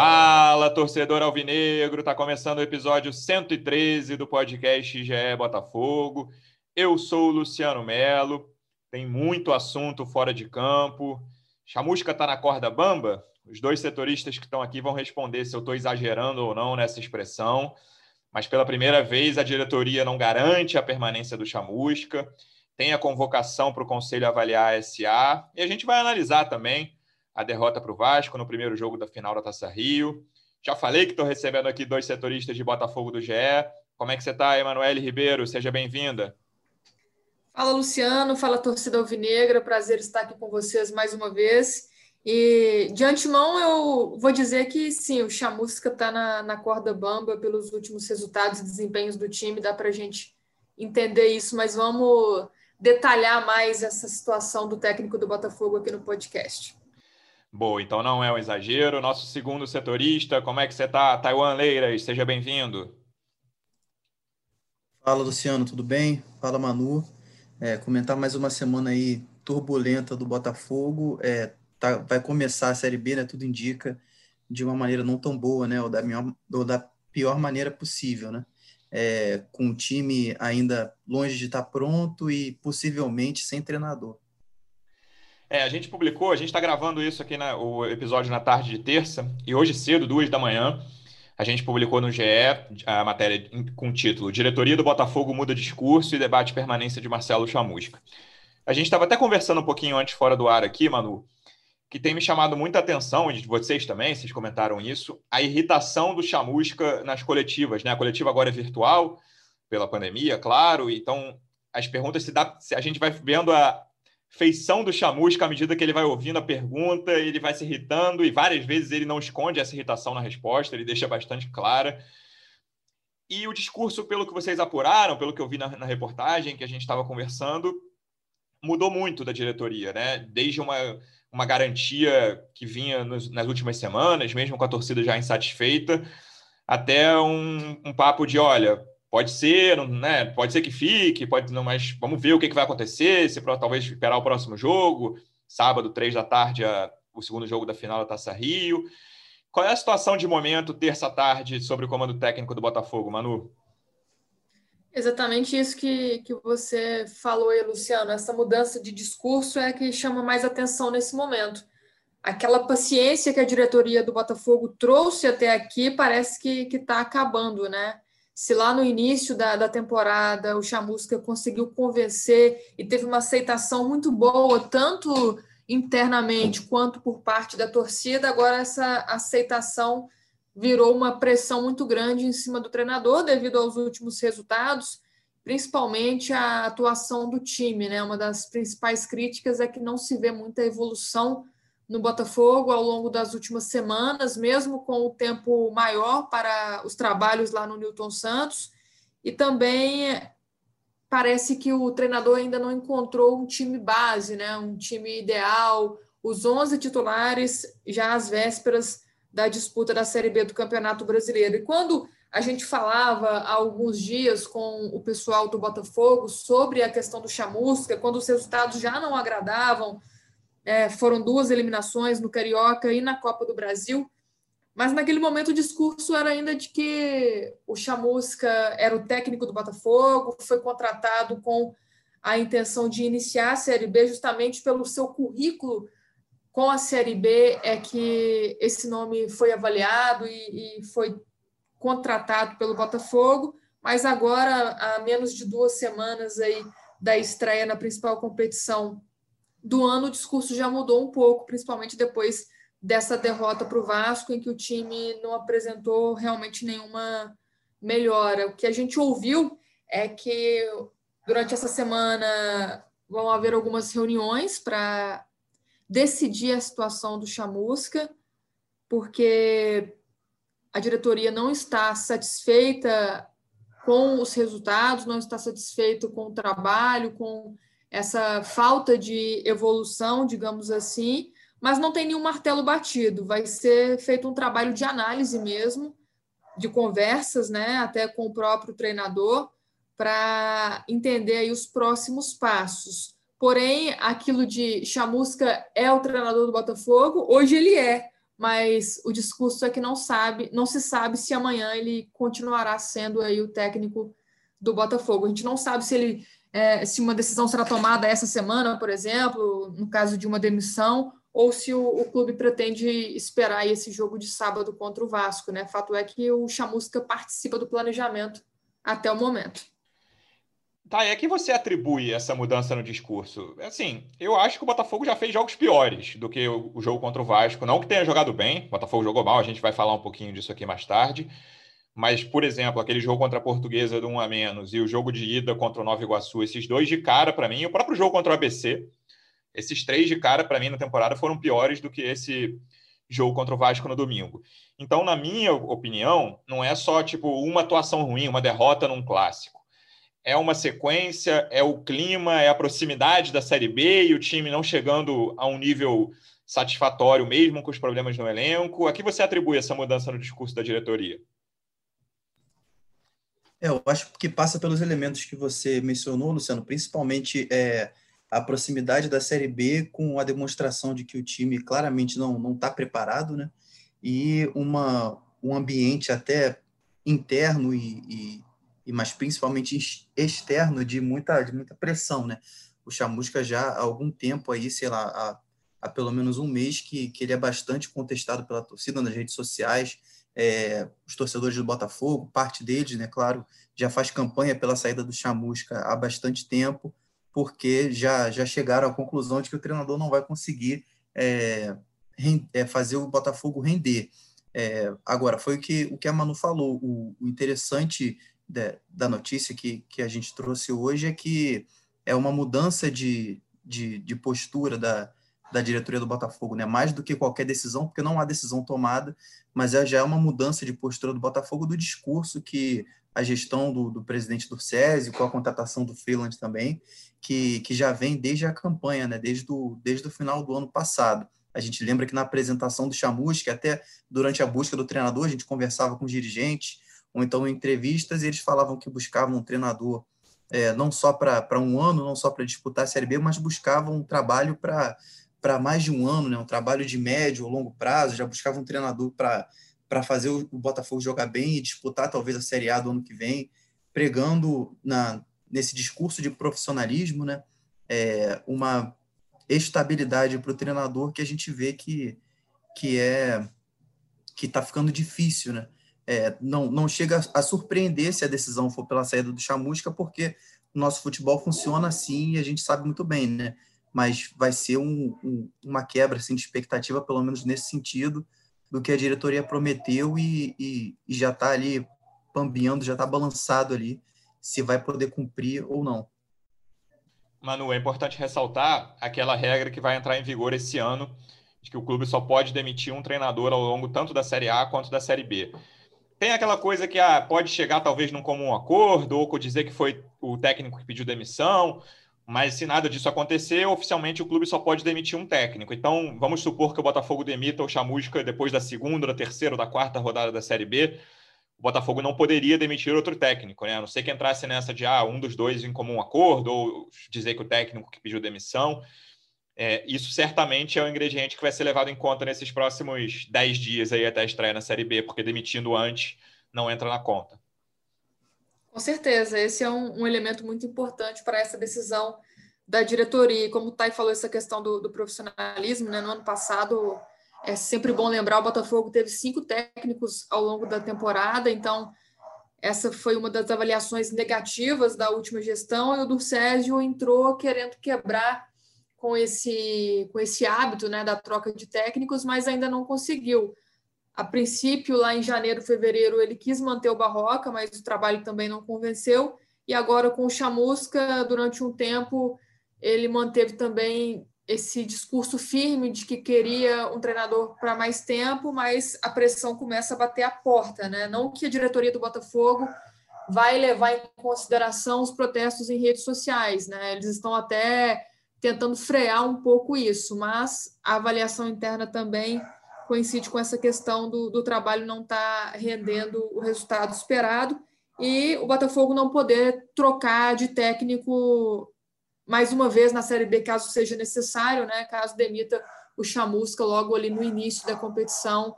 Fala, torcedor alvinegro! Tá começando o episódio 113 do podcast GE Botafogo. Eu sou o Luciano Melo. Tem muito assunto fora de campo. Chamusca tá na corda bamba? Os dois setoristas que estão aqui vão responder se eu estou exagerando ou não nessa expressão. Mas pela primeira vez a diretoria não garante a permanência do Chamusca. Tem a convocação para o conselho avaliar SA e a gente vai analisar também a derrota para o Vasco no primeiro jogo da final da Taça Rio. Já falei que estou recebendo aqui dois setoristas de Botafogo do GE. Como é que você está, Emanuele Ribeiro? Seja bem-vinda. Fala, Luciano. Fala, torcida alvinegra. Prazer estar aqui com vocês mais uma vez. E de antemão, eu vou dizer que sim, o Chamusca está na, na corda bamba pelos últimos resultados e desempenhos do time. Dá para a gente entender isso, mas vamos detalhar mais essa situação do técnico do Botafogo aqui no podcast. Boa, então não é um exagero. Nosso segundo setorista, como é que você está? Taiwan Leiras, seja bem-vindo. Fala, Luciano, tudo bem? Fala, Manu. É, comentar mais uma semana aí turbulenta do Botafogo. É, tá, vai começar a Série B, né? Tudo indica de uma maneira não tão boa, né? Ou da, melhor, ou da pior maneira possível, né? É, com o time ainda longe de estar pronto e possivelmente sem treinador. É, a gente publicou, a gente está gravando isso aqui, na, o episódio na tarde de terça, e hoje cedo, duas da manhã, a gente publicou no GE a matéria com o título Diretoria do Botafogo muda discurso e debate permanência de Marcelo Chamusca. A gente estava até conversando um pouquinho antes fora do ar aqui, Manu, que tem me chamado muita atenção, de vocês também, vocês comentaram isso, a irritação do Chamusca nas coletivas, né? A coletiva agora é virtual, pela pandemia, claro, então as perguntas se dá, a gente vai vendo a, feição do Chamusca à medida que ele vai ouvindo a pergunta, ele vai se irritando e várias vezes ele não esconde essa irritação na resposta, ele deixa bastante clara. E o discurso, pelo que vocês apuraram, pelo que eu vi na, na reportagem que a gente estava conversando, mudou muito da diretoria, né? Desde uma, uma garantia que vinha nos, nas últimas semanas, mesmo com a torcida já insatisfeita, até um, um papo de, olha, Pode ser, né? Pode ser que fique, pode não, mas vamos ver o que, que vai acontecer. Se talvez esperar o próximo jogo, sábado, três da tarde, a, o segundo jogo da final da Taça Rio. Qual é a situação de momento, terça-tarde, sobre o comando técnico do Botafogo, Manu? Exatamente isso que, que você falou aí, Luciano. Essa mudança de discurso é que chama mais atenção nesse momento. Aquela paciência que a diretoria do Botafogo trouxe até aqui parece que está acabando, né? Se lá no início da, da temporada o Chamusca conseguiu convencer e teve uma aceitação muito boa, tanto internamente quanto por parte da torcida, agora essa aceitação virou uma pressão muito grande em cima do treinador devido aos últimos resultados, principalmente a atuação do time, né? Uma das principais críticas é que não se vê muita evolução no Botafogo ao longo das últimas semanas, mesmo com o tempo maior para os trabalhos lá no Newton Santos. E também parece que o treinador ainda não encontrou um time base, né? um time ideal, os 11 titulares já às vésperas da disputa da Série B do Campeonato Brasileiro. E quando a gente falava há alguns dias com o pessoal do Botafogo sobre a questão do chamusca, quando os resultados já não agradavam, é, foram duas eliminações no Carioca e na Copa do Brasil. Mas naquele momento o discurso era ainda de que o Chamusca era o técnico do Botafogo, foi contratado com a intenção de iniciar a Série B justamente pelo seu currículo com a Série B é que esse nome foi avaliado e, e foi contratado pelo Botafogo, mas agora, há menos de duas semanas aí da estreia na principal competição do ano o discurso já mudou um pouco, principalmente depois dessa derrota para o Vasco, em que o time não apresentou realmente nenhuma melhora. O que a gente ouviu é que durante essa semana vão haver algumas reuniões para decidir a situação do Chamusca. porque a diretoria não está satisfeita com os resultados, não está satisfeito com o trabalho, com essa falta de evolução, digamos assim, mas não tem nenhum martelo batido. Vai ser feito um trabalho de análise mesmo, de conversas, né, até com o próprio treinador, para entender aí os próximos passos. Porém, aquilo de Chamusca é o treinador do Botafogo, hoje ele é, mas o discurso é que não sabe, não se sabe se amanhã ele continuará sendo aí o técnico do Botafogo. A gente não sabe se ele é, se uma decisão será tomada essa semana, por exemplo, no caso de uma demissão, ou se o, o, clube pretende esperar esse jogo de sábado contra o Vasco, né? Fato é que o Chamusca participa do planejamento até o momento. Tá, e que você atribui essa mudança no discurso? Assim, eu acho que o Botafogo já fez jogos piores do que o, o jogo contra o Vasco. Não que tenha jogado bem, o Botafogo jogou mal, a gente vai falar um pouquinho disso aqui mais tarde. Mas, por exemplo, aquele jogo contra a Portuguesa do 1 a menos e o jogo de ida contra o Nova Iguaçu, esses dois de cara para mim, o próprio jogo contra o ABC, esses três de cara para mim na temporada foram piores do que esse jogo contra o Vasco no domingo. Então, na minha opinião, não é só tipo uma atuação ruim, uma derrota num clássico é uma sequência, é o clima, é a proximidade da Série B e o time não chegando a um nível satisfatório mesmo com os problemas no elenco. A que você atribui essa mudança no discurso da diretoria? É, eu acho que passa pelos elementos que você mencionou, Luciano, principalmente é, a proximidade da Série B com a demonstração de que o time claramente não está preparado, né? E uma, um ambiente até interno e, e e mas principalmente externo de muita, de muita pressão, né? O Chamusca já há algum tempo aí, sei lá, há, há pelo menos um mês que, que ele é bastante contestado pela torcida nas redes sociais, é, os torcedores do Botafogo, parte deles, né, claro, já faz campanha pela saída do Chamusca há bastante tempo, porque já, já chegaram à conclusão de que o treinador não vai conseguir é, é, fazer o Botafogo render. É, agora, foi o que, o que a Manu falou, o, o interessante de, da notícia que, que a gente trouxe hoje é que é uma mudança de, de, de postura da, da diretoria do Botafogo, né? Mais do que qualquer decisão, porque não há decisão tomada, mas é, já é uma mudança de postura do Botafogo do discurso que a gestão do, do presidente do SESI, com a contratação do Freeland também, que, que já vem desde a campanha, né? Desde o, desde o final do ano passado. A gente lembra que na apresentação do Chamusca, até durante a busca do treinador, a gente conversava com os dirigentes, ou então em entrevistas, eles falavam que buscavam um treinador é, não só para um ano, não só para disputar a Série B, mas buscavam um trabalho para mais de um ano, né? um trabalho de médio ou longo prazo, já buscavam um treinador para fazer o Botafogo jogar bem e disputar talvez a Série A do ano que vem, pregando na, nesse discurso de profissionalismo, né? É, uma estabilidade para o treinador que a gente vê que, que é que está ficando difícil, né? é, não, não chega a surpreender se a decisão for pela saída do Chamusca, porque o nosso futebol funciona assim e a gente sabe muito bem, né? Mas vai ser um, um, uma quebra assim, de expectativa, pelo menos nesse sentido, do que a diretoria prometeu e, e, e já está ali pambiando, já está balançado ali, se vai poder cumprir ou não. Manu, é importante ressaltar aquela regra que vai entrar em vigor esse ano, de que o clube só pode demitir um treinador ao longo tanto da Série A quanto da Série B. Tem aquela coisa que ah, pode chegar talvez num comum acordo, ou dizer que foi o técnico que pediu demissão, mas se nada disso acontecer, oficialmente o clube só pode demitir um técnico. Então, vamos supor que o Botafogo demita o Chamusca depois da segunda, da terceira ou da quarta rodada da Série B. O Botafogo não poderia demitir outro técnico, né? A não ser que entrasse nessa de ah, um dos dois em comum acordo, ou dizer que o técnico que pediu demissão. É, isso certamente é um ingrediente que vai ser levado em conta nesses próximos 10 dias aí até a estreia na Série B, porque demitindo antes não entra na conta. Com certeza, esse é um, um elemento muito importante para essa decisão da diretoria. E como o Thay falou, essa questão do, do, profissionalismo, né? no ano passado é sempre bom lembrar, o Botafogo teve cinco técnicos ao longo da temporada, então essa foi uma das avaliações negativas da última gestão, e o Durcésio entrou querendo quebrar com esse, com esse hábito né, da troca de técnicos, mas ainda não conseguiu. A princípio, lá em janeiro, fevereiro, ele quis manter o Barroca, mas o trabalho também não convenceu. E agora, com o Chamusca, durante um tempo, ele manteve também esse discurso firme de que queria um treinador para mais tempo, mas a pressão começa a bater a porta, né? Não que a diretoria do Botafogo vai levar em consideração os protestos em redes sociais, né? Eles estão até tentando frear um pouco isso, mas a avaliação interna também coincide com essa questão do, do trabalho não estar tá rendendo o resultado esperado e o Botafogo não poder trocar de técnico mais uma vez na Série B, caso seja necessário, né? Caso demita o Chamusca logo ali no início da competição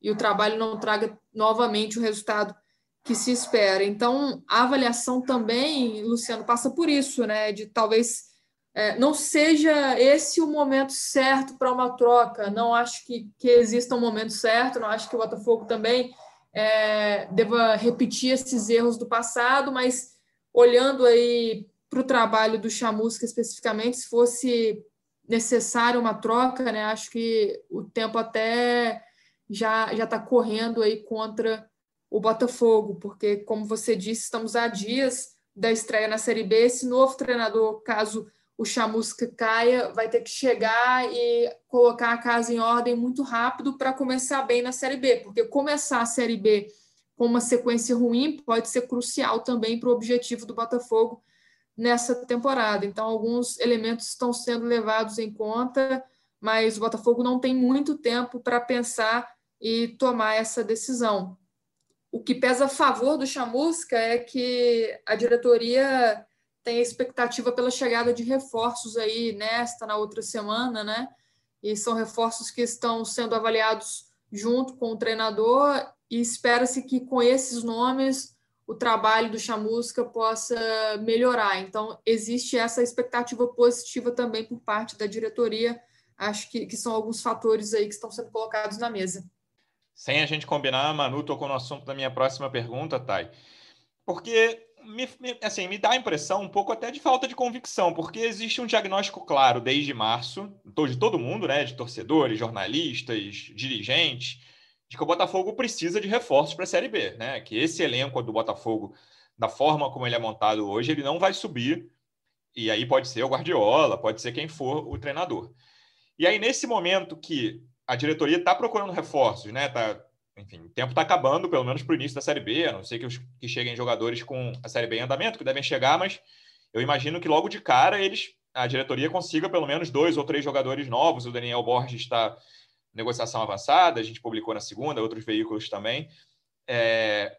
e o trabalho não traga novamente o resultado que se espera. Então, a avaliação também, Luciano, passa por isso, né? De talvez é, não seja esse o momento certo para uma troca. Não acho que, que exista um momento certo, não acho que o Botafogo também é, deva repetir esses erros do passado, mas olhando aí para o trabalho do Chamusca especificamente, se fosse necessário uma troca, né? Acho que o tempo até já já está correndo aí contra o Botafogo, porque como você disse, estamos a dias da estreia na Série B. Esse novo treinador, caso o Chamusca caia, vai ter que chegar e colocar a casa em ordem muito rápido para começar bem na Série B, porque começar a Série B com uma sequência ruim pode ser crucial também para o objetivo do Botafogo nessa temporada. Então, alguns elementos estão sendo levados em conta, mas o Botafogo não tem muito tempo para pensar e tomar essa decisão. O que pesa a favor do Chamusca é que a diretoria tem expectativa pela chegada de reforços aí nesta, na outra semana, né? E são reforços que estão sendo avaliados junto com o treinador e espera-se que com esses nomes o trabalho do Chamusca possa melhorar. Então, existe essa expectativa positiva também por parte da diretoria. Acho que, que são alguns fatores aí que estão sendo colocados na mesa. Sem a gente combinar, Manu tocou no assunto da minha próxima pergunta, Thay. Porque me, me, assim, me dá a impressão um pouco até de falta de convicção, porque existe um diagnóstico claro desde março, de todo mundo, né, de torcedores, jornalistas, dirigentes, de que o Botafogo precisa de reforços para a Série B, né? Que esse elenco do Botafogo, da forma como ele é montado hoje, ele não vai subir. E aí pode ser o Guardiola, pode ser quem for o treinador. E aí, nesse momento que a diretoria está procurando reforços, né? Tá, enfim, o tempo está acabando, pelo menos para o início da Série B, a não ser que, os, que cheguem jogadores com a Série B em andamento, que devem chegar, mas eu imagino que logo de cara eles a diretoria consiga pelo menos dois ou três jogadores novos. O Daniel Borges está negociação avançada, a gente publicou na segunda, outros veículos também. É,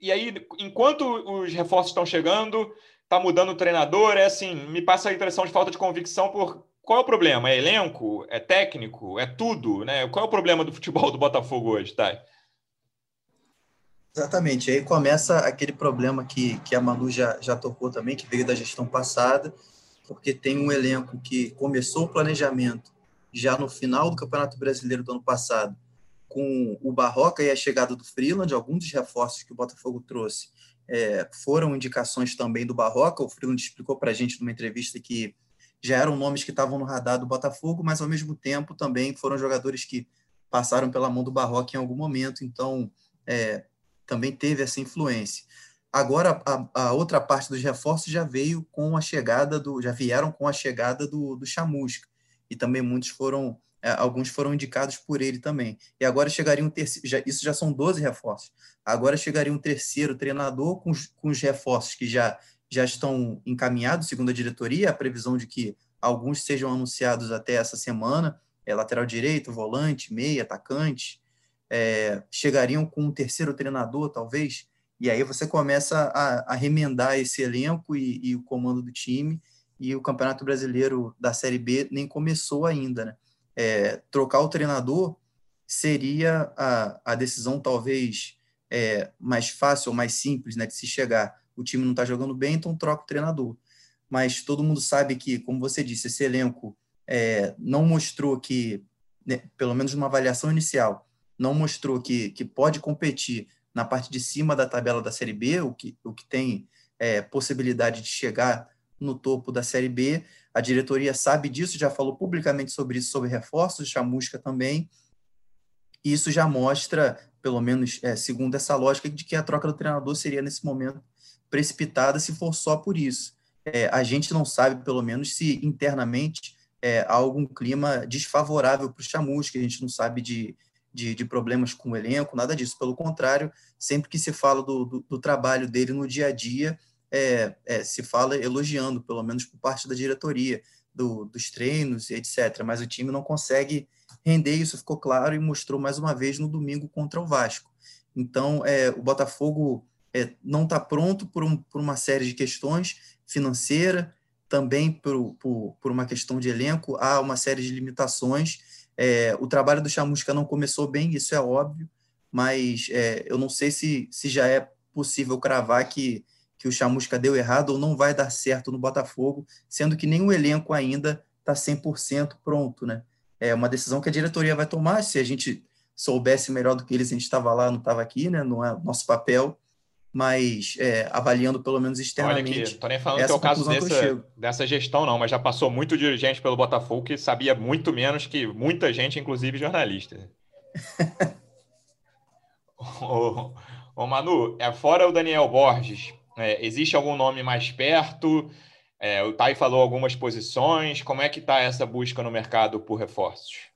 e aí, enquanto os reforços estão chegando, está mudando o treinador, é assim, me passa a impressão de falta de convicção por qual é o problema? É elenco? É técnico? É tudo? Né? Qual é o problema do futebol do Botafogo hoje, Thay? Exatamente. Aí começa aquele problema que, que a Manu já, já tocou também, que veio da gestão passada, porque tem um elenco que começou o planejamento já no final do Campeonato Brasileiro do ano passado, com o Barroca e a chegada do Freeland, alguns dos reforços que o Botafogo trouxe é, foram indicações também do Barroca. O Freeland explicou para a gente numa entrevista que já eram nomes que estavam no radar do Botafogo, mas ao mesmo tempo também foram jogadores que passaram pela mão do Barroca em algum momento, então é, também teve essa influência. Agora, a, a, outra parte dos reforços já veio com a chegada do, já vieram com a chegada do, do Chamusca e também muitos foram, é, alguns foram indicados por ele também. E agora chegaria um terceiro, já, isso já são 12 reforços. Agora chegaria um terceiro treinador com com os reforços que já, já estão encaminhados, segundo a diretoria, a previsão de que alguns sejam anunciados até essa semana, é, lateral direito, volante, meia, atacante, é, chegariam com um terceiro treinador, talvez, e aí você começa a, a remendar esse elenco e, e o comando do time, e o Campeonato Brasileiro da Série B nem começou ainda. Né? É, trocar o treinador seria a, a decisão talvez é, mais fácil ou mais simples né, de se chegar. O time não está jogando bem, então troca o treinador. Mas todo mundo sabe que, como você disse, esse elenco é, não mostrou que, né, pelo menos numa avaliação inicial, não mostrou que, que pode competir na parte de cima da tabela da Série B, o que, o que tem é, possibilidade de chegar no topo da Série B. A diretoria sabe disso, já falou publicamente sobre isso, sobre reforços, chamusca também. Isso já mostra, pelo menos é, segundo essa lógica, de que a troca do treinador seria, nesse momento, precipitada se for só por isso. É, a gente não sabe, pelo menos, se internamente é, há algum clima desfavorável para o Chamus, que a gente não sabe de, de, de, problemas com o elenco, nada disso. Pelo contrário, sempre que se fala do, do, do trabalho dele no dia a dia, é, é, se fala elogiando, pelo menos por parte da diretoria, do, dos treinos etc. Mas o time não consegue render, isso ficou claro e mostrou mais uma vez no domingo contra o Vasco. Então, é, o Botafogo é, não está pronto por, um, por uma série de questões financeira, também por, por, por, uma questão de elenco, há uma série de limitações. É, o trabalho do Chamusca não começou bem, isso é óbvio, mas é, eu não sei se, se já é possível cravar que, que o Chamusca deu errado ou não vai dar certo no Botafogo, sendo que nem o elenco ainda está 100% pronto. Né? É uma decisão que a diretoria vai tomar, se a gente soubesse melhor do que eles, a gente estava lá, não estava aqui, né? não é nosso papel, mas é, avaliando pelo menos externamente. Olha aqui, tô nem falando que é o caso dessa, dessa gestão, não, mas já passou muito dirigente pelo Botafogo que sabia muito menos que muita gente, inclusive jornalista. ô, ô, Manu, é, fora o Daniel Borges, é, existe algum nome mais perto? É, o Tai falou algumas posições. Como é que está essa busca no mercado por reforços?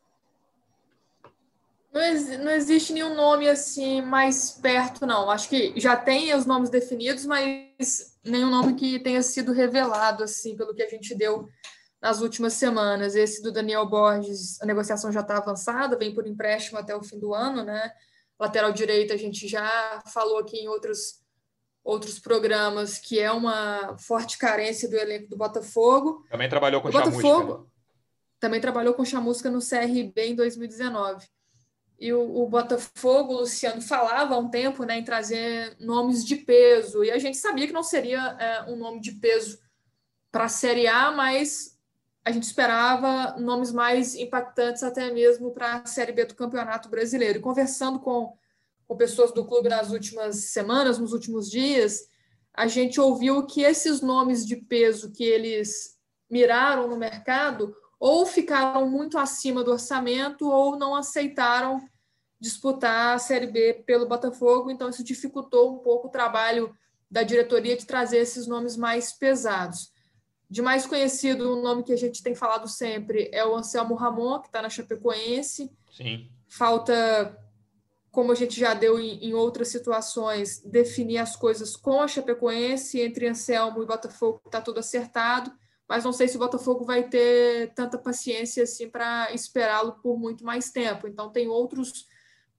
Não, não existe nenhum nome assim mais perto, não. Acho que já tem os nomes definidos, mas nenhum nome que tenha sido revelado assim pelo que a gente deu nas últimas semanas. Esse do Daniel Borges, a negociação já está avançada, vem por empréstimo até o fim do ano, né? Lateral direito, a gente já falou aqui em outros, outros programas que é uma forte carência do elenco do Botafogo. Também trabalhou com o Botafogo. Também trabalhou com Chamusca no CRB em 2019 e o, o, Botafogo, o Luciano, falava há um tempo né, em trazer nomes de peso, e a gente sabia que não seria é, um nome de peso para a Série A, mas a gente esperava nomes mais impactantes até mesmo para a Série B do Campeonato Brasileiro. E conversando com, com pessoas do clube nas últimas semanas, nos últimos dias, a gente ouviu que esses nomes de peso que eles miraram no mercado ou ficaram muito acima do orçamento ou não aceitaram disputar a Série B pelo Botafogo, então isso dificultou um pouco o trabalho da diretoria de trazer esses nomes mais pesados. De mais conhecido, o nome que a gente tem falado sempre é o Anselmo Ramon, que está na Chapecoense. Sim. Falta, como a gente já deu em, em outras situações, definir as coisas com a Chapecoense, entre Anselmo e Botafogo está tudo acertado mas não sei se o Botafogo vai ter tanta paciência assim para esperá-lo por muito mais tempo. Então tem outros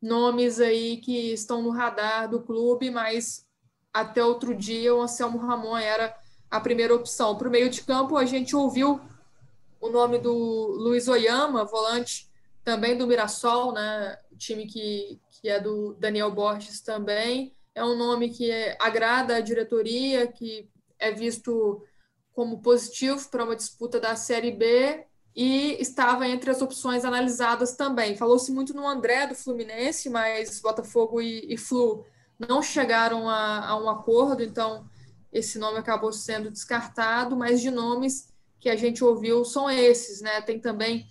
nomes aí que estão no radar do clube, mas até outro dia o Anselmo Ramon era a primeira opção. Para o meio de campo, a gente ouviu o nome do Luiz Oyama, volante também do Mirassol, né? time que, que é do Daniel Borges também. É um nome que é, agrada a diretoria, que é visto como positivo para uma disputa da Série B e estava entre as opções analisadas também. Falou-se muito no André do Fluminense, mas Botafogo e, e Flu não chegaram a, a, um acordo, então esse nome acabou sendo descartado, mas de nomes que a gente ouviu são esses, né? Tem também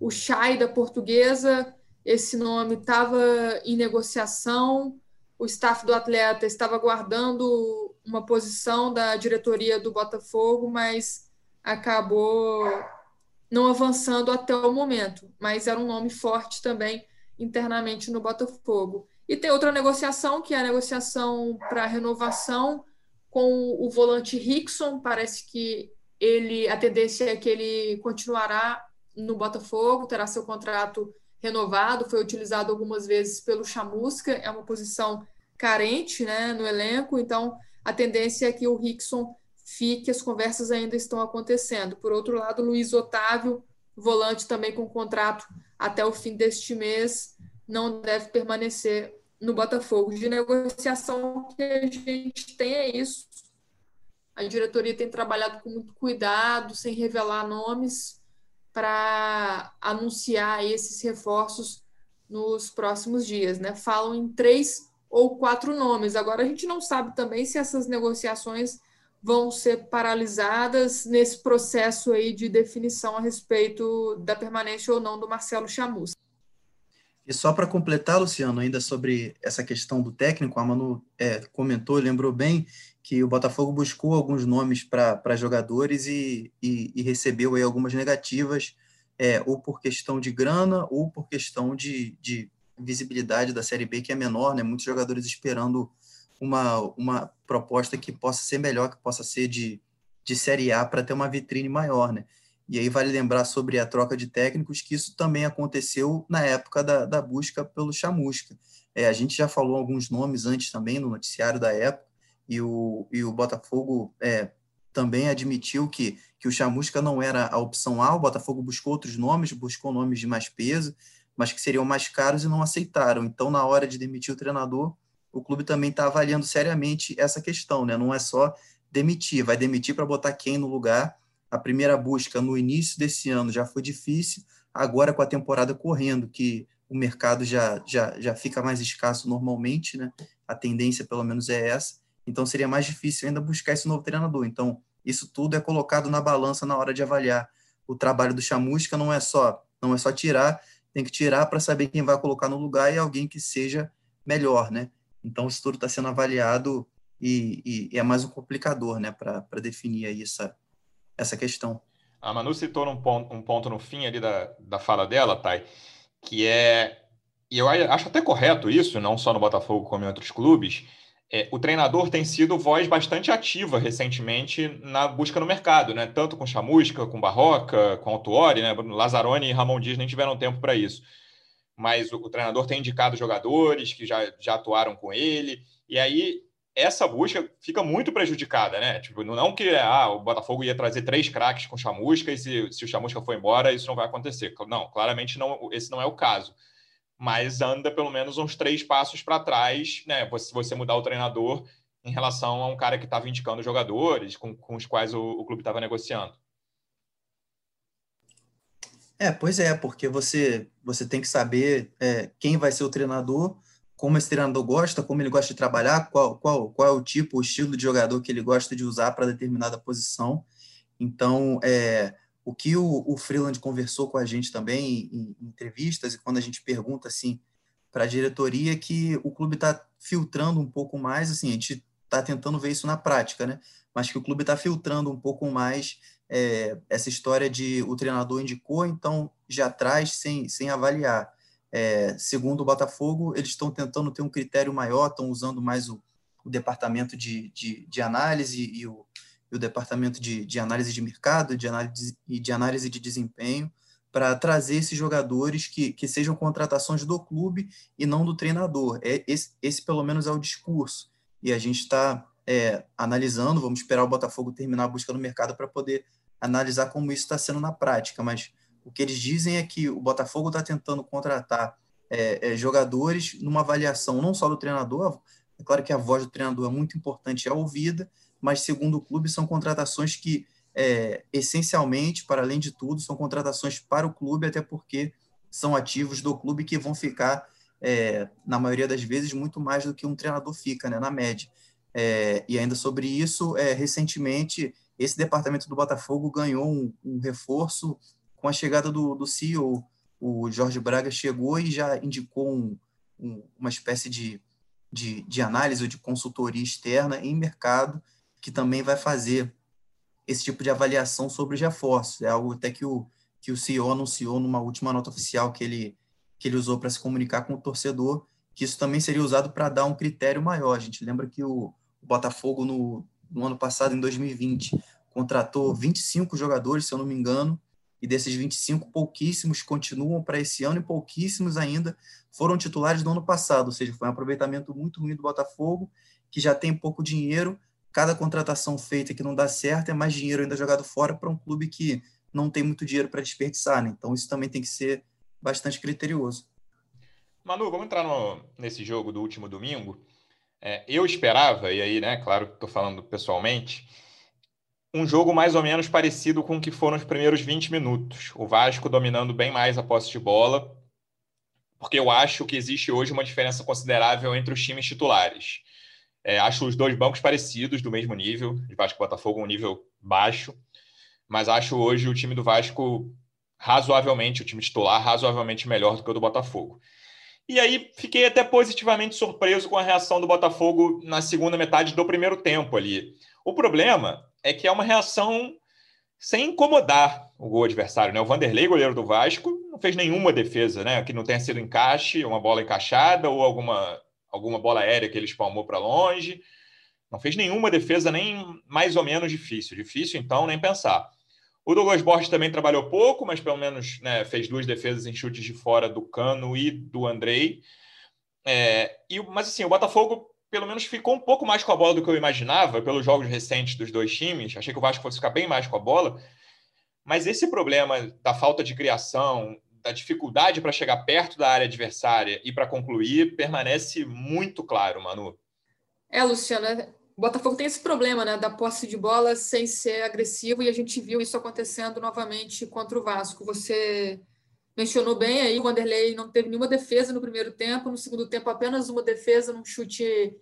o Chay da Portuguesa, esse nome estava em negociação, o staff do atleta estava guardando uma posição da diretoria do Botafogo, mas acabou não avançando até o momento. Mas era um nome forte também internamente no Botafogo. E tem outra negociação, que é a negociação para renovação com o volante Rickson. Parece que ele a tendência é que ele continuará no Botafogo, terá seu contrato renovado, foi utilizado algumas vezes pelo Chamusca, é uma posição carente né, no elenco, então a tendência é que o Rickson fique, as conversas ainda estão acontecendo. Por outro lado, Luiz Otávio, volante também com contrato até o fim deste mês, não deve permanecer no Botafogo. De negociação que a gente tem é isso. A diretoria tem trabalhado com muito cuidado, sem revelar nomes, para anunciar esses reforços nos próximos dias. Né? Falam em três ou quatro nomes. Agora, a gente não sabe também se essas negociações vão ser paralisadas nesse processo aí de definição a respeito da permanência ou não do Marcelo Chamus. E só para completar, Luciano, ainda sobre essa questão do técnico, a Manu é, comentou, lembrou bem que o Botafogo buscou alguns nomes para jogadores e, e, e, recebeu aí algumas negativas, é, ou por questão de grana, ou por questão de, de visibilidade da Série B, que é menor, né? Muitos jogadores esperando uma, uma proposta que possa ser melhor, que possa ser de, de Série A para ter uma vitrine maior, né? E aí vale lembrar sobre a troca de técnicos que isso também aconteceu na época da, da busca pelo Chamusca. É, a gente já falou alguns nomes antes também no noticiário da época, e o, e o Botafogo é, também admitiu que, que o Chamusca não era a opção A, o Botafogo buscou outros nomes, buscou nomes de mais peso, mas que seriam mais caros e não aceitaram. Então, na hora de demitir o treinador, o clube também está avaliando seriamente essa questão, né? Não é só demitir, vai demitir para botar quem no lugar. A primeira busca no início desse ano já foi difícil, agora com a temporada correndo, que o mercado já, já, já fica mais escasso normalmente, né? A tendência, pelo menos, é essa. Então, seria mais difícil ainda buscar esse novo treinador. Então, isso tudo é colocado na balança na hora de avaliar o trabalho do Chamusca. Não é só não é só tirar, tem que tirar para saber quem vai colocar no lugar e alguém que seja melhor, né? Então, isso tudo está sendo avaliado e, e, é mais um complicador, né, para definir aí essa, essa questão. A Manu citou um ponto, um ponto no fim ali da, da fala dela, Thay, que é, e eu acho até correto isso, não só no Botafogo como em outros clubes, é, o treinador tem sido voz bastante ativa recentemente na busca no mercado, né? Tanto com Chamusca, com Barroca, com Autuori, né? Lazzaroni e Ramon Dias nem tiveram tempo para isso mas o, o, treinador tem indicado jogadores que já, já atuaram com ele, e aí essa busca fica muito prejudicada, né? Tipo, não que ah, o Botafogo ia trazer três craques com chamusca e se, se o chamusca for embora, isso não vai acontecer. Não, claramente não, esse não é o caso. Mas anda pelo menos uns três passos para trás, né? Se você mudar o treinador em relação a um cara que estava indicando jogadores com, com os quais o, o clube estava negociando. É, pois é, porque você, você tem que saber é, quem vai ser o treinador, como esse treinador gosta, como ele gosta de trabalhar, qual, qual, qual é o tipo, o estilo de jogador que ele gosta de usar para determinada posição. Então, é, o que o, o Freeland conversou com a gente também em, em entrevistas, e quando a gente pergunta assim para a diretoria, que o clube está filtrando um pouco mais, assim, a gente está tentando ver isso na prática, né? Mas que o clube está filtrando um pouco mais é, essa história de o treinador indicou, então já traz sem, sem avaliar. É, segundo o Botafogo, eles estão tentando ter um critério maior, estão usando mais o, o departamento de, de, de, análise e o, e o departamento de, de análise de mercado de análise, e de análise de desempenho para trazer esses jogadores que, que sejam contratações do clube e não do treinador. É, esse, esse, pelo menos, é o discurso. E a gente está é, analisando, vamos esperar o Botafogo terminar a busca no mercado para poder analisar como isso está sendo na prática, mas o que eles dizem é que o Botafogo está tentando contratar é, é, jogadores numa avaliação não só do treinador, é claro que a voz do treinador é muito importante, é ouvida, mas segundo o clube são contratações que é, essencialmente, para além de tudo, são contratações para o clube, até porque são ativos do clube que vão ficar, é, na maioria das vezes, muito mais do que um treinador fica, né, na média. É, e ainda sobre isso, é, recentemente, esse departamento do Botafogo ganhou um, um reforço com a chegada do, do CEO. O Jorge Braga chegou e já indicou um, um, uma espécie de, de, de análise ou de consultoria externa em mercado, que também vai fazer esse tipo de avaliação sobre os reforços. É algo até que o, que o CEO anunciou numa última nota oficial que ele, que ele usou para se comunicar com o torcedor, que isso também seria usado para dar um critério maior. A gente lembra que o, o Botafogo, no, no ano passado, em 2020, contratou 25 jogadores, se eu não me engano, e desses 25, pouquíssimos continuam para esse ano e pouquíssimos ainda foram titulares do ano passado, ou seja, foi um aproveitamento muito ruim do Botafogo, que já tem pouco dinheiro, cada contratação feita que não dá certo é mais dinheiro ainda jogado fora para um clube que não tem muito dinheiro para desperdiçar, né? Então isso também tem que ser bastante criterioso. Manu, vamos entrar no, nesse jogo do último domingo. É, eu esperava, e aí, né, claro que estou falando pessoalmente, um jogo mais ou menos parecido com o que foram os primeiros 20 minutos. O Vasco dominando bem mais a posse de bola, porque eu acho que existe hoje uma diferença considerável entre os times titulares. É, acho os dois bancos parecidos, do mesmo nível, de Vasco e Botafogo, um nível baixo, mas acho hoje o time do Vasco razoavelmente, o time titular razoavelmente melhor do que o do Botafogo. E aí fiquei até positivamente surpreso com a reação do Botafogo na segunda metade do primeiro tempo ali. O problema é que é uma reação sem incomodar o gol adversário. Né? O Vanderlei, goleiro do Vasco, não fez nenhuma defesa, né? que não tenha sido encaixe, uma bola encaixada ou alguma, alguma bola aérea que ele espalmou para longe. Não fez nenhuma defesa nem mais ou menos difícil. Difícil, então, nem pensar. O Douglas Borges também trabalhou pouco, mas pelo menos né, fez duas defesas em chutes de fora do Cano e do Andrei. É, e, mas assim, o Botafogo pelo menos ficou um pouco mais com a bola do que eu imaginava, pelos jogos recentes dos dois times. Achei que o Vasco fosse ficar bem mais com a bola. Mas esse problema da falta de criação, da dificuldade para chegar perto da área adversária e para concluir, permanece muito claro, Manu. É, Luciana, o Botafogo tem esse problema, né, da posse de bola sem ser agressivo, e a gente viu isso acontecendo novamente contra o Vasco. Você mencionou bem aí, o Vanderlei não teve nenhuma defesa no primeiro tempo, no segundo tempo apenas uma defesa num chute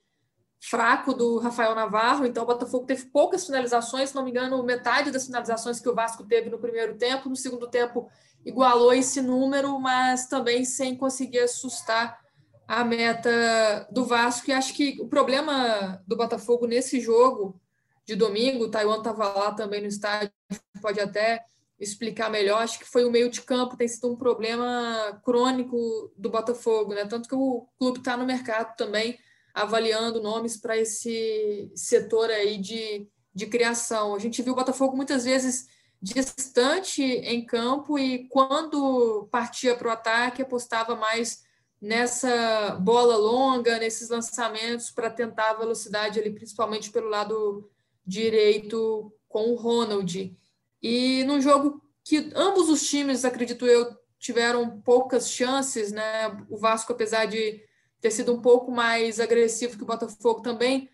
fraco do Rafael Navarro, então o Botafogo teve poucas finalizações, se não me engano, metade das finalizações que o Vasco teve no primeiro tempo, no segundo tempo igualou esse número, mas também sem conseguir assustar a meta do Vasco. E acho que o problema do Botafogo nesse jogo de domingo, o Taiwan estava lá também no estádio, pode até explicar melhor. Acho que foi o meio de campo, tem sido um problema crônico do Botafogo, né? Tanto que o clube está no mercado também avaliando nomes para esse setor aí de, de criação. A gente viu o Botafogo muitas vezes distante em campo e quando partia para o ataque apostava mais nessa bola longa, nesses lançamentos para tentar a velocidade ali, principalmente pelo lado direito com o Ronald. E num jogo que ambos os times, acredito eu, tiveram poucas chances, né? O Vasco, apesar de ter sido um pouco mais agressivo que o Botafogo também,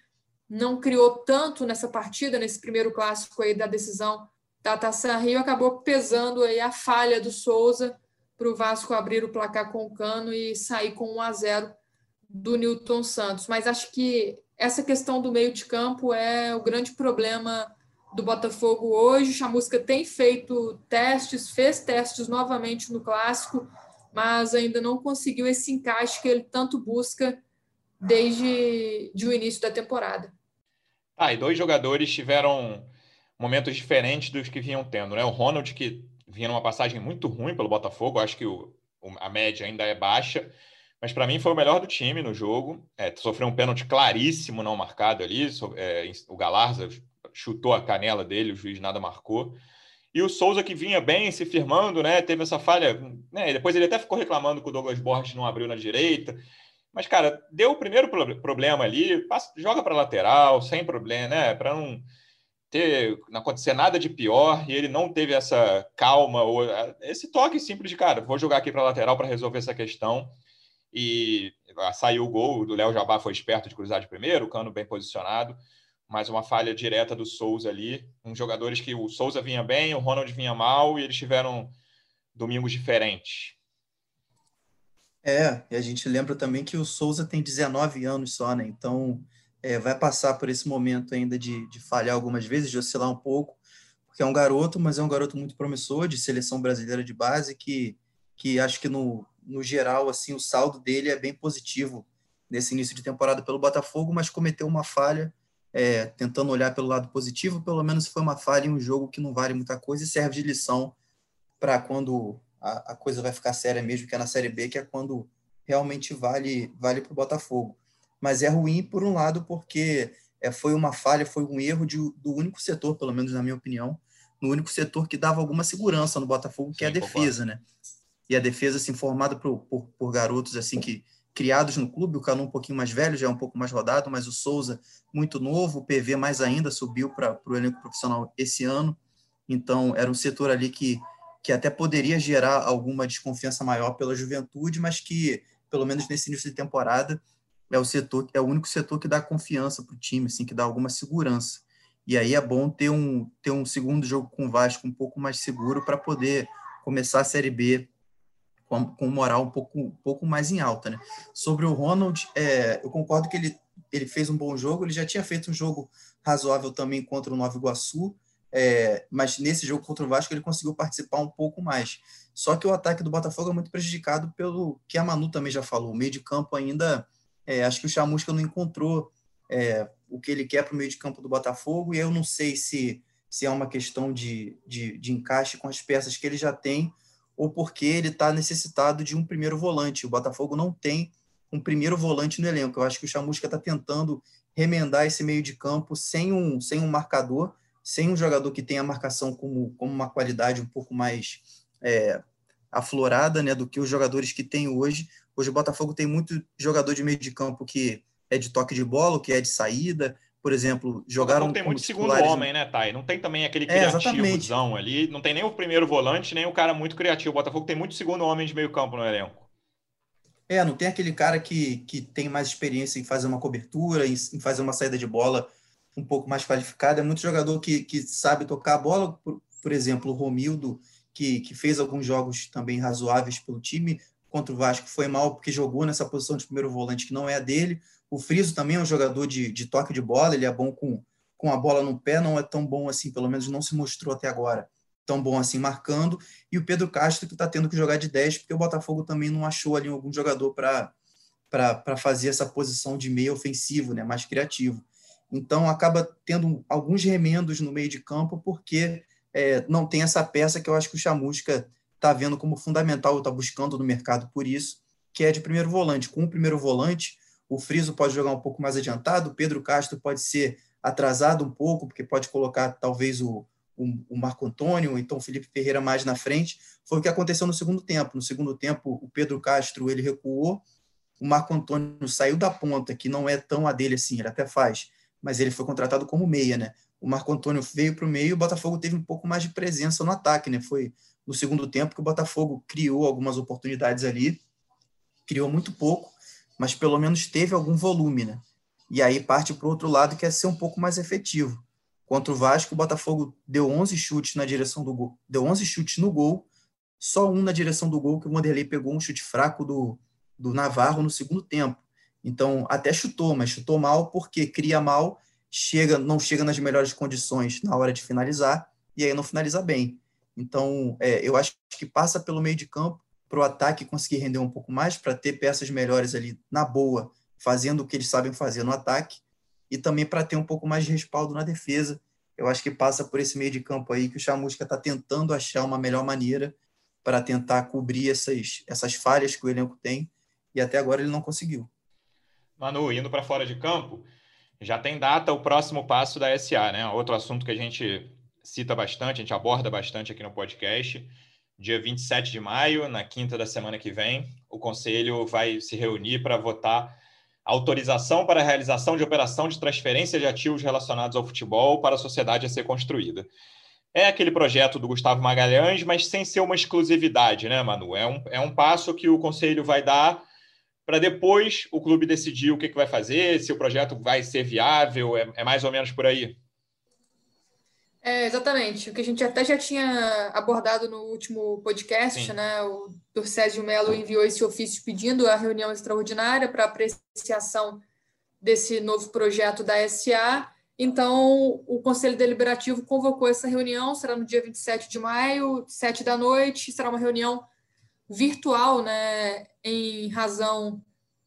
não criou tanto nessa partida, nesse primeiro clássico aí da decisão da Taça Rio, acabou pesando aí a falha do Souza para o Vasco abrir o placar com o Cano e sair com 1 a 0 do Newton Santos. Mas acho que essa questão do meio de campo é o grande problema do Botafogo hoje. Chamusca tem feito testes, fez testes novamente no clássico, mas ainda não conseguiu esse encaixe que ele tanto busca desde de o início da temporada. Ah, e dois jogadores tiveram momentos diferentes dos que vinham tendo, né? O Ronald, que vinha numa passagem muito ruim pelo Botafogo, acho que o, a média ainda é baixa, mas para mim foi o melhor do time no jogo. É, sofreu um pênalti claríssimo não marcado ali, é, o Galarza chutou a canela dele, o juiz nada marcou. E o Souza, que vinha bem, se firmando, né? Teve essa falha. Né, depois ele até ficou reclamando que o Douglas Borges não abriu na direita. Mas, cara, deu o primeiro problema ali, passa, joga para lateral, sem problema, né? Para não ter, não acontecer nada de pior e ele não teve essa calma ou esse toque simples de cara, vou jogar aqui para lateral para resolver essa questão. E saiu o gol, do Léo Jabá foi esperto de cruzar de primeiro, o Cano bem posicionado, mas uma falha direta do Souza ali, uns jogadores que o Souza vinha bem, o Ronald vinha mal e eles tiveram domingos diferentes. É, e a gente lembra também que o Souza tem 19 anos só, né? Então, é, vai passar por esse momento ainda de, de falhar algumas vezes, de oscilar um pouco, porque é um garoto, mas é um garoto muito promissor, de seleção brasileira de base, que, que acho que no, no geral, assim, o saldo dele é bem positivo nesse início de temporada pelo Botafogo, mas cometeu uma falha, é, tentando olhar pelo lado positivo, pelo menos foi uma falha em um jogo que não vale muita coisa e serve de lição para quando a, a, coisa vai ficar séria mesmo, que é na Série B, que é quando realmente vale vale para o Botafogo mas é ruim por um lado porque é, foi uma falha, foi um erro de, do único setor, pelo menos na minha opinião, no único setor que dava alguma segurança no Botafogo, que Sim, é a defesa, concordo. né? E a defesa, assim, formada por, por, por, garotos, assim, que criados no clube, o Canu um pouquinho mais velho, já é um pouco mais rodado, mas o Souza muito novo, o PV mais ainda, subiu para o elenco profissional esse ano, então era um setor ali que, que até poderia gerar alguma desconfiança maior pela juventude, mas que, pelo menos nesse início de temporada, é o setor, é o único setor que dá confiança para o time, assim, que dá alguma segurança. E aí é bom ter um, ter um segundo jogo com o Vasco um pouco mais seguro para poder começar a Série B com, com moral um pouco, um pouco mais em alta. Né? Sobre o Ronald, é, eu concordo que ele, ele fez um bom jogo, ele já tinha feito um jogo razoável também contra o Nova Iguaçu, é, mas nesse jogo contra o Vasco ele conseguiu participar um pouco mais. Só que o ataque do Botafogo é muito prejudicado pelo que a Manu também já falou. O meio de campo ainda, é, acho que o Chamusca não encontrou é, o que ele quer para o meio de campo do Botafogo, e eu não sei se, se é uma questão de, de, de encaixe com as peças que ele já tem, ou porque ele está necessitado de um primeiro volante. O Botafogo não tem um primeiro volante no elenco. Eu acho que o Chamusca está tentando remendar esse meio de campo sem um, sem um marcador, sem um jogador que tenha a marcação como, como uma qualidade um pouco mais é, aflorada né, do que os jogadores que tem hoje. Hoje o Botafogo tem muito jogador de meio de campo que é de toque de bola, que é de saída. Por exemplo, jogaram. Não tem muito segundo homem, né, Thay? Não tem também aquele é, criativozão é, ali. Não tem nem o primeiro volante, nem o cara muito criativo. O Botafogo tem muito segundo homem de meio campo no elenco. É, não tem aquele cara que, que tem mais experiência em fazer uma cobertura, em, em fazer uma saída de bola um pouco mais qualificada. É muito jogador que, que sabe tocar a bola. Por, por exemplo, o Romildo, que, que fez alguns jogos também razoáveis pelo time. Contra o Vasco foi mal porque jogou nessa posição de primeiro volante que não é a dele. O Friso também é um jogador de, de toque de bola, ele é bom com, com a bola no pé, não é tão bom assim, pelo menos não se mostrou até agora tão bom assim marcando. E o Pedro Castro que está tendo que jogar de 10, porque o Botafogo também não achou ali algum jogador para fazer essa posição de meio ofensivo, né, mais criativo. Então acaba tendo alguns remendos no meio de campo, porque é, não tem essa peça que eu acho que o Chamusca está vendo como fundamental, está buscando no mercado por isso, que é de primeiro volante. Com o primeiro volante, o Friso pode jogar um pouco mais adiantado, o Pedro Castro pode ser atrasado um pouco, porque pode colocar talvez o, o, o Marco Antônio, ou então o Felipe Ferreira mais na frente. Foi o que aconteceu no segundo tempo. No segundo tempo, o Pedro Castro ele recuou, o Marco Antônio saiu da ponta, que não é tão a dele assim, ele até faz, mas ele foi contratado como meia, né? O Marco Antônio veio para o meio e o Botafogo teve um pouco mais de presença no ataque, né? Foi no segundo tempo que o Botafogo criou algumas oportunidades ali, criou muito pouco, mas pelo menos teve algum volume, né? E aí parte para o outro lado que é ser um pouco mais efetivo. Contra o Vasco, o Botafogo deu 11 chutes na direção do gol, deu 11 chutes no gol, só um na direção do gol que o Vanderlei pegou um chute fraco do, do Navarro no segundo tempo. Então, até chutou, mas chutou mal porque cria mal, chega, não chega nas melhores condições na hora de finalizar e aí não finaliza bem. Então, é, eu acho que passa pelo meio de campo para o ataque conseguir render um pouco mais, para ter peças melhores ali na boa, fazendo o que eles sabem fazer no ataque, e também para ter um pouco mais de respaldo na defesa. Eu acho que passa por esse meio de campo aí que o Chamusca está tentando achar uma melhor maneira para tentar cobrir essas, essas falhas que o elenco tem, e até agora ele não conseguiu. Manu, indo para fora de campo, já tem data o próximo passo da SA, né? Outro assunto que a gente cita bastante, a gente aborda bastante aqui no podcast. Dia 27 de maio, na quinta da semana que vem, o Conselho vai se reunir para votar autorização para a realização de operação de transferência de ativos relacionados ao futebol para a sociedade a ser construída. É aquele projeto do Gustavo Magalhães, mas sem ser uma exclusividade, né, Manu? É um, é um passo que o Conselho vai dar para depois o clube decidir o que, que vai fazer, se o projeto vai ser viável, é, é mais ou menos por aí. É, exatamente. O que a gente até já tinha abordado no último podcast, Sim. né? O Dorcésio Melo enviou esse ofício pedindo a reunião extraordinária para apreciação desse novo projeto da SA. Então, o Conselho Deliberativo convocou essa reunião, será no dia 27 de maio, sete da noite, será uma reunião virtual, né, em razão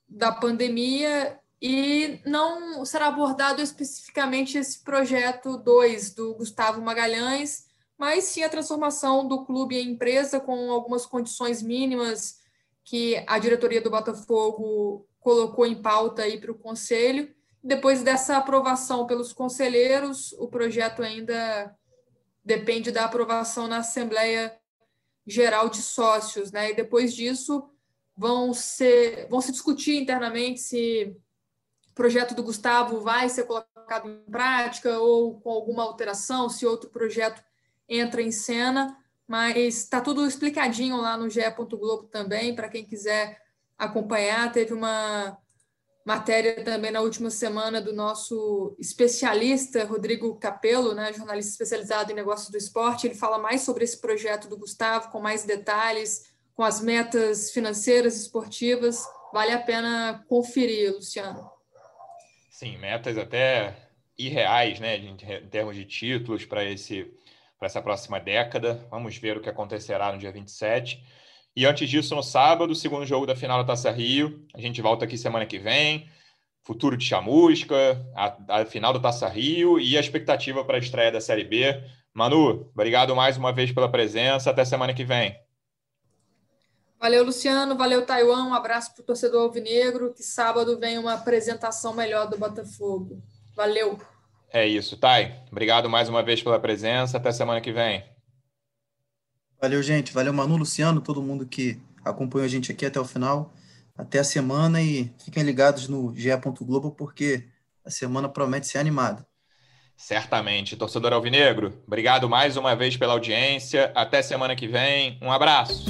da pandemia, e não será abordado especificamente esse projeto 2 do Gustavo Magalhães, mas sim a transformação do clube em empresa com algumas condições mínimas que a diretoria do Botafogo colocou em pauta aí para o conselho. Depois dessa aprovação pelos conselheiros, o projeto ainda depende da aprovação na Assembleia geral de sócios, né? E depois disso vão ser vão se discutir internamente se projeto do Gustavo vai ser colocado em prática ou com alguma alteração, se outro projeto entra em cena, mas está tudo explicadinho lá no GE. Globo também, para quem quiser acompanhar. Teve uma matéria também na última semana do nosso especialista Rodrigo Capello, né, jornalista especializado em negócios do esporte. Ele fala mais sobre esse projeto do Gustavo, com mais detalhes, com as metas financeiras esportivas. Vale a pena conferir, Luciano. Sim, metas até irreais, né, em termos de títulos para esse para essa próxima década. Vamos ver o que acontecerá no dia 27. E antes disso, no sábado, segundo jogo da final da Taça Rio. A gente volta aqui semana que vem. Futuro de Chamusca, a, a final da Taça Rio e a expectativa para a estreia da Série B. Manu, obrigado mais uma vez pela presença. Até semana que vem. Valeu, Luciano. Valeu, Taiwan. Um abraço para o torcedor alvinegro. Que sábado vem uma apresentação melhor do Botafogo. Valeu. É isso, Thay. Obrigado mais uma vez pela presença. Até semana que vem. Valeu, gente. Valeu, Manu, Luciano, todo mundo que acompanhou a gente aqui até o final. Até a semana e fiquem ligados no GE. Globo porque a semana promete ser animada. Certamente. Torcedor Alvinegro, obrigado mais uma vez pela audiência. Até semana que vem. Um abraço.